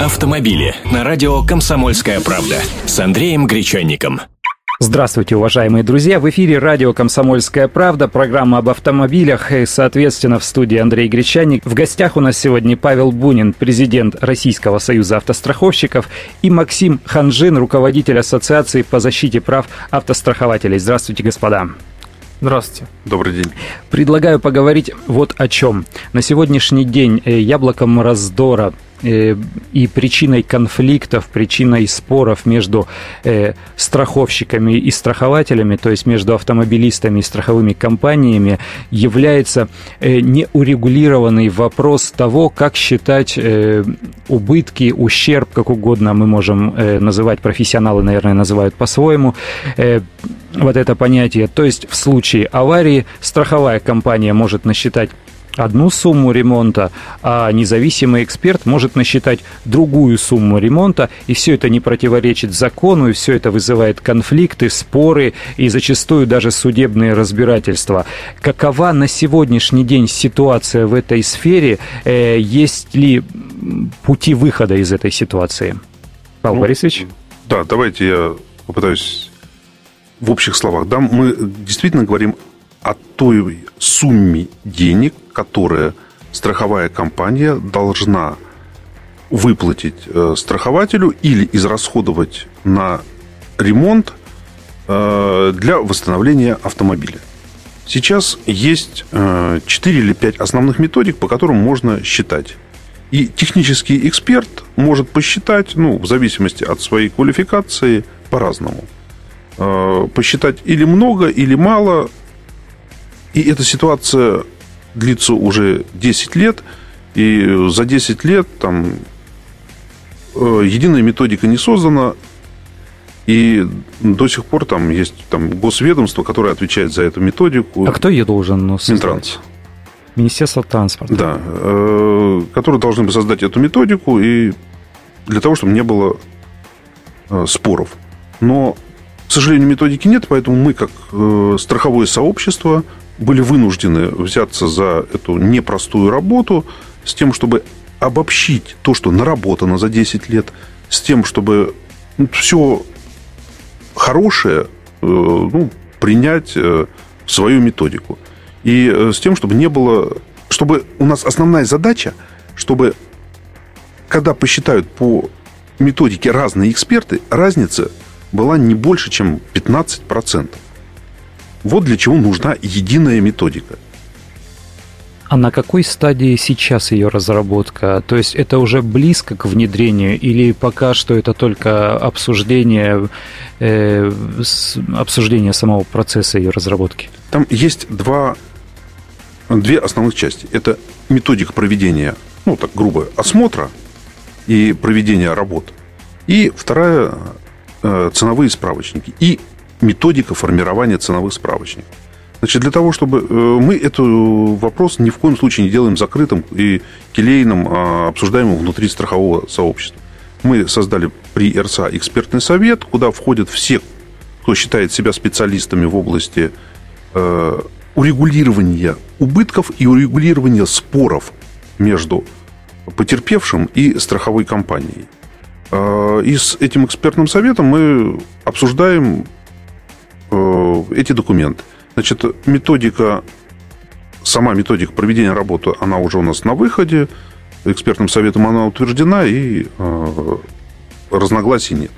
Автомобили на радио «Комсомольская правда» с Андреем Гречанником. Здравствуйте, уважаемые друзья! В эфире радио «Комсомольская правда», программа об автомобилях и, соответственно, в студии Андрей Гречанник. В гостях у нас сегодня Павел Бунин, президент Российского союза автостраховщиков, и Максим Ханжин, руководитель Ассоциации по защите прав автострахователей. Здравствуйте, господа! Здравствуйте. Добрый день. Предлагаю поговорить вот о чем. На сегодняшний день э, яблоком раздора и причиной конфликтов, причиной споров между э, страховщиками и страхователями, то есть между автомобилистами и страховыми компаниями, является неурегулированный вопрос того, как считать убытки, ущерб, как угодно мы можем называть, профессионалы, наверное, называют по-своему, вот это понятие. То есть в случае аварии страховая компания может насчитать одну сумму ремонта, а независимый эксперт может насчитать другую сумму ремонта, и все это не противоречит закону, и все это вызывает конфликты, споры и зачастую даже судебные разбирательства. Какова на сегодняшний день ситуация в этой сфере? Э, есть ли пути выхода из этой ситуации? Павел ну, Борисович? Да, давайте я попытаюсь в общих словах, да, мы действительно говорим о той сумме денег, которая страховая компания должна выплатить э, страхователю или израсходовать на ремонт э, для восстановления автомобиля. Сейчас есть э, 4 или 5 основных методик, по которым можно считать. И технический эксперт может посчитать, ну, в зависимости от своей квалификации, по-разному – Э, посчитать или много, или мало. И эта ситуация длится уже 10 лет. И за 10 лет там э, единая методика не создана. И до сих пор там есть там, госведомство, которое отвечает за эту методику. А кто ее должен создать? Минтранс. Министерство транспорта. Да, э, которые должны бы создать эту методику и для того, чтобы не было споров. Но к сожалению, методики нет, поэтому мы, как э, страховое сообщество, были вынуждены взяться за эту непростую работу с тем, чтобы обобщить то, что наработано за 10 лет, с тем, чтобы ну, все хорошее э, ну, принять э, свою методику. И э, с тем, чтобы не было... Чтобы у нас основная задача, чтобы когда посчитают по методике разные эксперты, разница была не больше, чем 15%. Вот для чего нужна единая методика. А на какой стадии сейчас ее разработка? То есть это уже близко к внедрению или пока что это только обсуждение, э, обсуждение самого процесса ее разработки? Там есть два, две основных части. Это методика проведения, ну так грубо, осмотра и проведения работ. И вторая Э, ценовые справочники и методика формирования ценовых справочников. Значит, для того, чтобы э, мы этот вопрос ни в коем случае не делаем закрытым и келейным, а обсуждаемым внутри страхового сообщества. Мы создали при РСА экспертный совет, куда входят все, кто считает себя специалистами в области э, урегулирования убытков и урегулирования споров между потерпевшим и страховой компанией. И с этим экспертным советом мы обсуждаем э, эти документы. Значит, методика, сама методика проведения работы, она уже у нас на выходе. Экспертным советом она утверждена, и э, разногласий нет.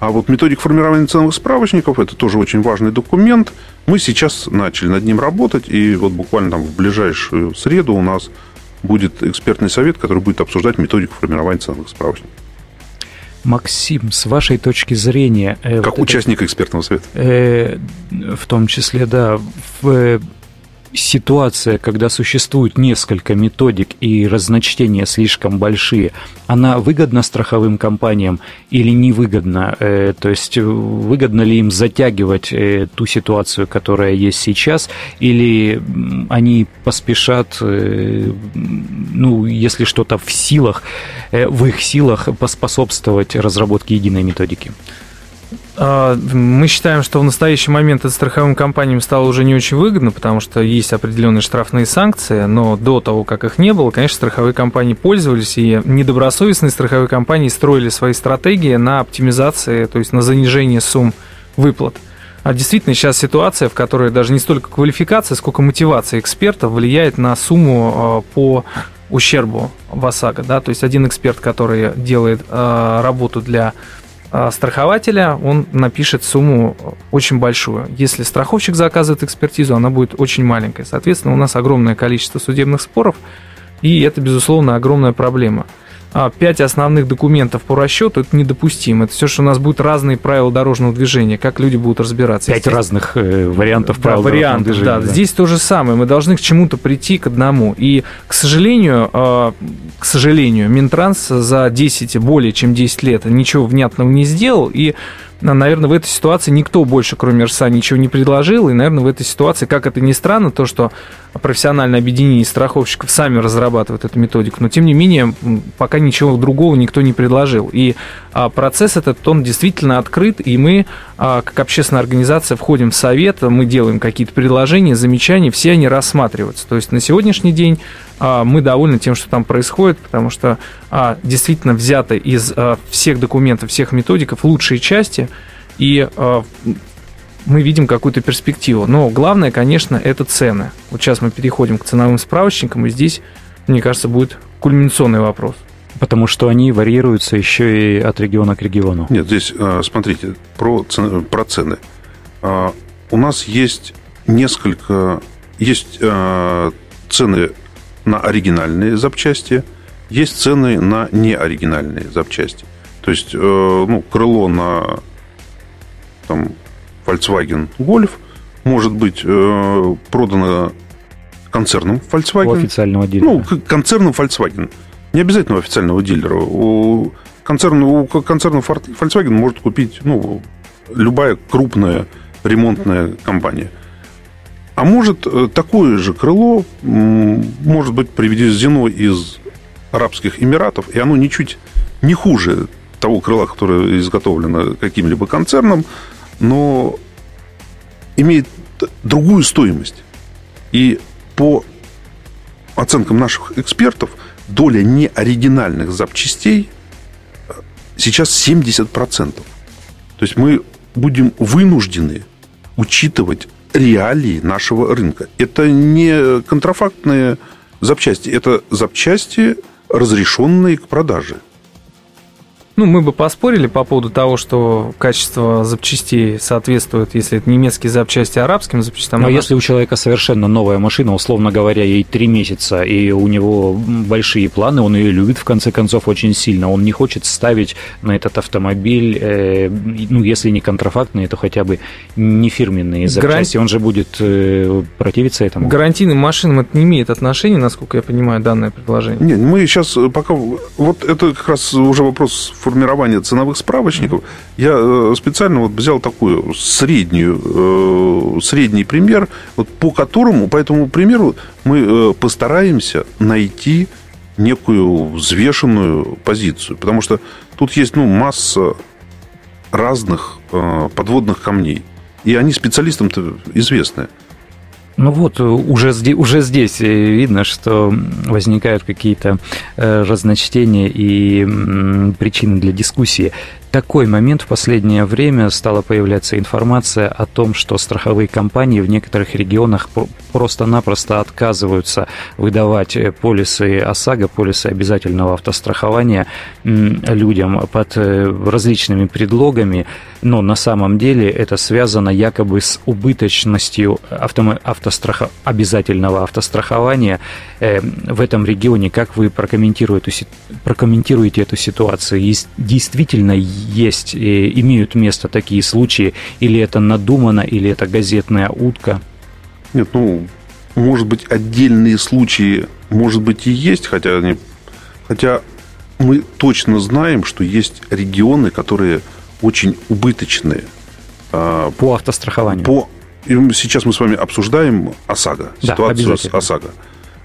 А вот методик формирования ценовых справочников – это тоже очень важный документ. Мы сейчас начали над ним работать, и вот буквально там в ближайшую среду у нас будет экспертный совет, который будет обсуждать методику формирования ценовых справочников. Максим, с вашей точки зрения... Э, как вот участник это, экспертного совета. Э, в том числе, да, в, э, ситуация, когда существует несколько методик и разночтения слишком большие, она выгодна страховым компаниям или невыгодна? Э, то есть выгодно ли им затягивать э, ту ситуацию, которая есть сейчас, или они поспешат, э, ну, если что-то в силах, в их силах поспособствовать разработке единой методики? А, мы считаем, что в настоящий момент это страховым компаниям стало уже не очень выгодно, потому что есть определенные штрафные санкции, но до того, как их не было, конечно, страховые компании пользовались, и недобросовестные страховые компании строили свои стратегии на оптимизации, то есть на занижение сумм выплат. А действительно сейчас ситуация, в которой даже не столько квалификация, сколько мотивация экспертов влияет на сумму а, по ущербу в ОСАГО. Да? То есть один эксперт, который делает а, работу для страхователя, он напишет сумму очень большую. Если страховщик заказывает экспертизу, она будет очень маленькая. Соответственно, у нас огромное количество судебных споров, и это, безусловно, огромная проблема. А, пять основных документов по расчету это недопустимо. Это все, что у нас будут разные правила дорожного движения, как люди будут разбираться. Пять разных э, вариантов правил да, дорожного движения. Да. да, здесь то же самое. Мы должны к чему-то прийти, к одному. И, к сожалению, э, к сожалению, Минтранс за 10, более чем 10 лет ничего внятного не сделал. И наверное, в этой ситуации никто больше, кроме РСА, ничего не предложил. И, наверное, в этой ситуации, как это ни странно, то, что профессиональное объединение страховщиков сами разрабатывают эту методику, но, тем не менее, пока ничего другого никто не предложил. И процесс этот, он действительно открыт, и мы, а, как общественная организация, входим в совет, мы делаем какие-то предложения, замечания, все они рассматриваются. То есть на сегодняшний день а, мы довольны тем, что там происходит, потому что а, действительно взяты из а, всех документов, всех методиков лучшие части, и мы видим какую-то перспективу. Но главное, конечно, это цены. Вот сейчас мы переходим к ценовым справочникам, и здесь, мне кажется, будет кульминационный вопрос. Потому что они варьируются еще и от региона к региону. Нет, здесь, смотрите, про цены. Про цены. У нас есть несколько... Есть цены на оригинальные запчасти, есть цены на неоригинальные запчасти. То есть, э, ну, крыло на там, Volkswagen Golf может быть э, продано концерном Volkswagen. У официального дилера. Ну, концерном Volkswagen. Не обязательно у официального дилера. У концерна, у концерна Volkswagen может купить ну, любая крупная ремонтная компания – а может, э, такое же крыло может быть приведено из Арабских Эмиратов, и оно ничуть не хуже того крыла, которое изготовлено каким-либо концерном, но имеет другую стоимость. И по оценкам наших экспертов, доля неоригинальных запчастей э, сейчас 70%. То есть мы будем вынуждены учитывать реалии нашего рынка. Это не контрафактные запчасти, это запчасти, разрешенные к продаже. Ну, мы бы поспорили по поводу того, что качество запчастей соответствует, если это немецкие запчасти, арабским запчастям. Но если у человека совершенно новая машина, условно говоря, ей три месяца, и у него большие планы, он ее любит, в конце концов, очень сильно, он не хочет ставить на этот автомобиль, э, ну, если не контрафактные, то хотя бы не фирменные запчасти, Гаран... он же будет э, противиться этому. Гарантийным машинам это не имеет отношения, насколько я понимаю, данное предложение? Нет, мы сейчас пока... Вот это как раз уже вопрос формирования ценовых справочников, я э, специально вот взял такую среднюю, э, средний пример, вот по которому, по этому примеру мы э, постараемся найти некую взвешенную позицию. Потому что тут есть ну, масса разных подводных камней. И они специалистам-то известны. Ну вот, уже, уже здесь видно, что возникают какие-то э, разночтения и причины для дискуссии. Такой момент в последнее время стала появляться информация о том, что страховые компании в некоторых регионах просто-напросто отказываются выдавать э, полисы ОСАГО, полисы обязательного автострахования людям под э, различными предлогами, но на самом деле это связано якобы с убыточностью авто, автостраха, обязательного автострахования э, в этом регионе. Как вы прокомментируете, прокомментируете эту ситуацию? Действительно есть, и имеют место такие случаи, или это надумано, или это газетная утка? Нет, ну, может быть, отдельные случаи, может быть, и есть, хотя, они, хотя мы точно знаем, что есть регионы, которые очень убыточные. А, по автострахованию. По, сейчас мы с вами обсуждаем ОСАГО, да, ситуацию с ОСАГО.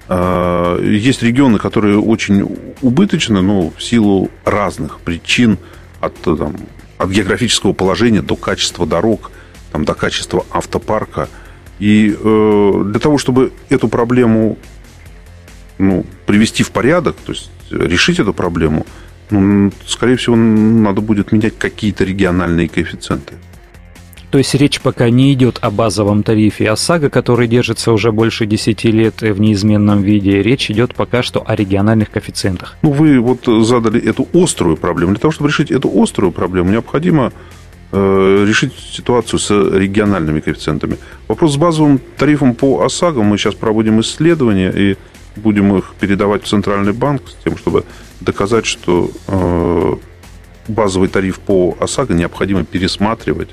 А, есть регионы, которые очень убыточны, но в силу разных причин – от там, от географического положения до качества дорог, там, до качества автопарка. И э, для того, чтобы эту проблему ну, привести в порядок, то есть решить эту проблему, ну, скорее всего, надо будет менять какие-то региональные коэффициенты. То есть речь пока не идет о базовом тарифе ОСАГО, который держится уже больше 10 лет в неизменном виде. Речь идет пока что о региональных коэффициентах. Ну, вы вот задали эту острую проблему. Для того, чтобы решить эту острую проблему, необходимо решить ситуацию с региональными коэффициентами. Вопрос с базовым тарифом по ОСАГО. Мы сейчас проводим исследования и будем их передавать в Центральный банк с тем, чтобы доказать, что э, базовый тариф по ОСАГО необходимо пересматривать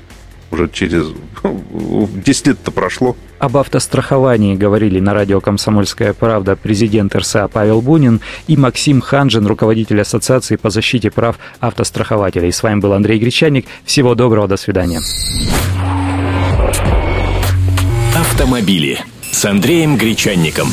уже через 10 лет-то прошло. Об автостраховании говорили на радио «Комсомольская правда» президент РСА Павел Бунин и Максим Ханжин, руководитель Ассоциации по защите прав автострахователей. С вами был Андрей Гречаник. Всего доброго, до свидания. Автомобили с Андреем Гречанником.